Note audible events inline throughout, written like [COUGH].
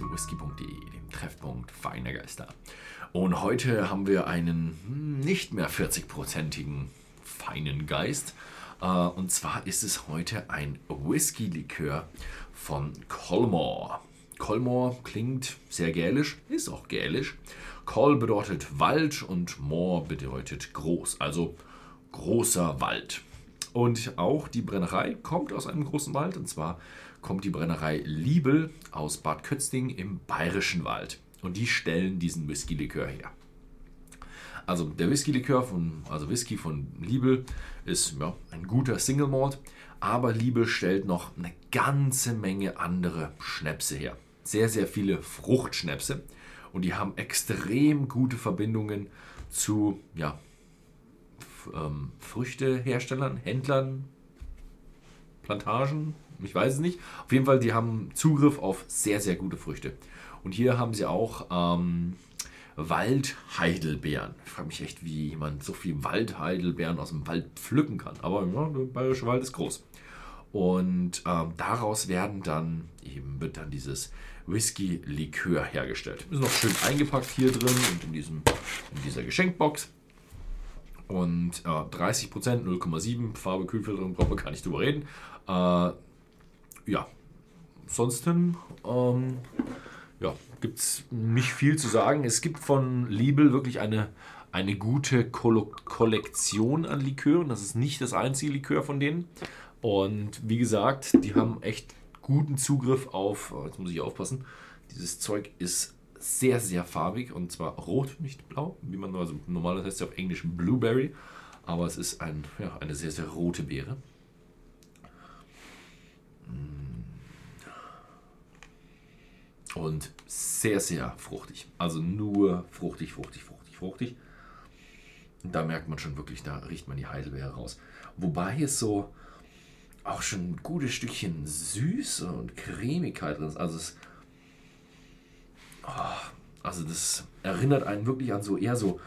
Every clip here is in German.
zu whisky.de, dem Treffpunkt feiner Geister. Und heute haben wir einen hm, nicht mehr 40-prozentigen feinen Geist. Äh, und zwar ist es heute ein Whisky-Likör von Colmore. Colmore klingt sehr gälisch, ist auch gälisch. Col bedeutet Wald und Moor bedeutet groß, also großer Wald. Und auch die Brennerei kommt aus einem großen Wald. Und zwar kommt die Brennerei Liebel aus Bad Kötzting im Bayerischen Wald. Und die stellen diesen Whisky-Likör her. Also der Whisky-Likör von, also Whisky von Liebel ist ja, ein guter Single Malt, aber Liebel stellt noch eine ganze Menge andere Schnäpse her. Sehr, sehr viele Fruchtschnäpse und die haben extrem gute Verbindungen zu ja, ähm, Früchteherstellern, Händlern, Plantagen, ich weiß es nicht. Auf jeden Fall, die haben Zugriff auf sehr, sehr gute Früchte. Und hier haben sie auch ähm, Waldheidelbeeren. Ich frage mich echt, wie jemand so viel Waldheidelbeeren aus dem Wald pflücken kann. Aber ja, der bayerische Wald ist groß. Und ähm, daraus werden dann eben wird dann dieses Whisky-Likör hergestellt. Ist noch schön eingepackt hier drin und in, diesem, in dieser Geschenkbox. Und äh, 30%, 0,7 Farbe, Kühlfilterung, brauchen wir gar nicht drüber reden. Äh, ja, ansonsten ähm, ja, gibt es nicht viel zu sagen. Es gibt von Liebel wirklich eine, eine gute Ko Kollektion an Likören. Das ist nicht das einzige Likör von denen. Und wie gesagt, die haben echt guten Zugriff auf, oh, jetzt muss ich aufpassen, dieses Zeug ist sehr, sehr farbig und zwar rot, nicht blau, wie man also normalerweise heißt es auf Englisch Blueberry, aber es ist ein, ja, eine sehr, sehr rote Beere. Und sehr, sehr fruchtig. Also nur fruchtig, fruchtig, fruchtig, fruchtig. Da merkt man schon wirklich, da riecht man die Heidelbeere raus. Wobei es so auch schon ein gutes Stückchen Süße und Cremigkeit drin ist. Also es, oh, also das erinnert einen wirklich an so eher so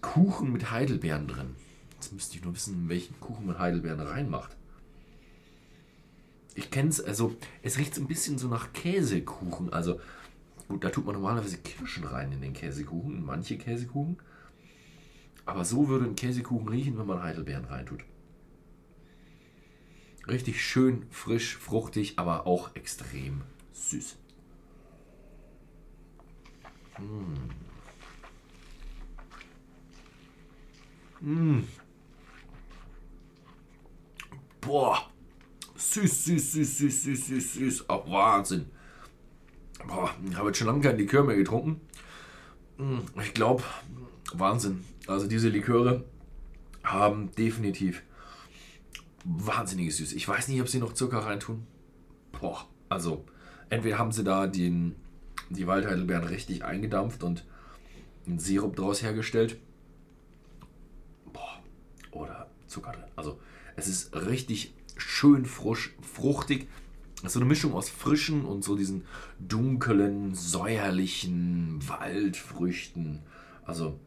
Kuchen mit Heidelbeeren drin. Jetzt müsste ich nur wissen, welchen Kuchen man Heidelbeeren reinmacht. Ich kenne es, also es riecht ein bisschen so nach Käsekuchen. Also gut, da tut man normalerweise Kirschen rein in den Käsekuchen, in manche Käsekuchen. Aber so würde ein Käsekuchen riechen, wenn man Heidelbeeren reintut. Richtig schön, frisch, fruchtig, aber auch extrem süß. Mmh. Mmh. Boah süß, süß, süß, süß, süß, süß, süß. Oh, Wahnsinn. Boah, ich habe jetzt schon lange kein Likör mehr getrunken. Hm, ich glaube, Wahnsinn. Also diese Liköre haben definitiv wahnsinnige Süße. Ich weiß nicht, ob sie noch Zucker reintun. Boah, also entweder haben sie da den, die Waldheidelbeeren richtig eingedampft und einen Sirup draus hergestellt. Boah, oder Zucker drin. Also es ist richtig schön frisch, fruchtig. So eine Mischung aus frischen und so diesen dunklen, säuerlichen Waldfrüchten. Also,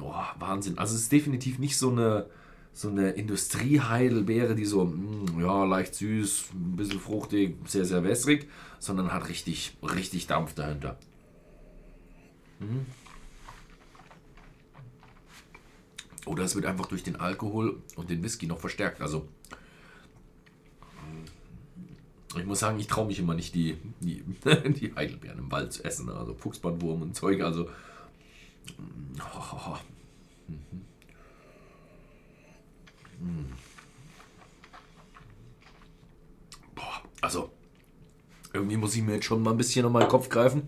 oh, Wahnsinn. Also es ist definitiv nicht so eine, so eine Industrieheidelbeere, die so, mh, mm, ja, leicht süß, ein bisschen fruchtig, sehr, sehr wässrig, sondern hat richtig, richtig Dampf dahinter. Mhm. Oder es wird einfach durch den Alkohol und den Whisky noch verstärkt. Also ich muss sagen, ich traue mich immer nicht, die, die, [LAUGHS] die Heidelbeeren im Wald zu essen. Also Fuchsbandwurm und Zeug. Also. Oh, Boah, also. Irgendwie muss ich mir jetzt schon mal ein bisschen auf meinen Kopf greifen.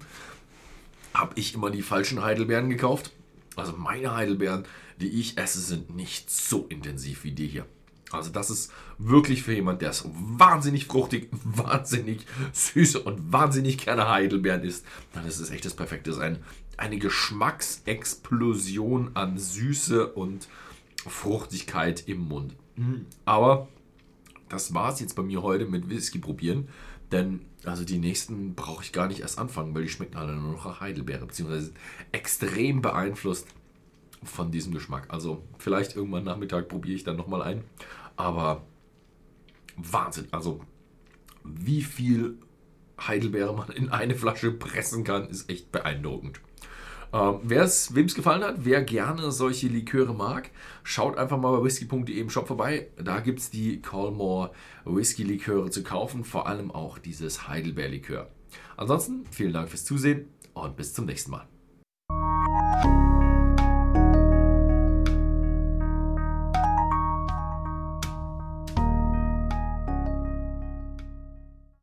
Habe ich immer die falschen Heidelbeeren gekauft? Also meine Heidelbeeren, die ich esse, sind nicht so intensiv wie die hier. Also das ist wirklich für jemand, der es wahnsinnig fruchtig, [LAUGHS] wahnsinnig süß und wahnsinnig gerne Heidelbeeren isst, dann ist es echt das Perfekte. Es ist ein, eine Geschmacksexplosion an Süße und Fruchtigkeit im Mund. Mhm. Aber das war es jetzt bei mir heute mit Whisky probieren. Denn also die nächsten brauche ich gar nicht erst anfangen, weil die schmecken alle nur noch nach Heidelbeere, beziehungsweise extrem beeinflusst von diesem Geschmack. Also vielleicht irgendwann Nachmittag probiere ich dann nochmal ein. Aber Wahnsinn. Also wie viel Heidelbeere man in eine Flasche pressen kann, ist echt beeindruckend. Ähm, wem es gefallen hat, wer gerne solche Liköre mag, schaut einfach mal bei whisky.de im Shop vorbei. Da gibt es die Colmore Whisky Liköre zu kaufen, vor allem auch dieses Heidelbeer Likör. Ansonsten vielen Dank fürs Zusehen und bis zum nächsten Mal.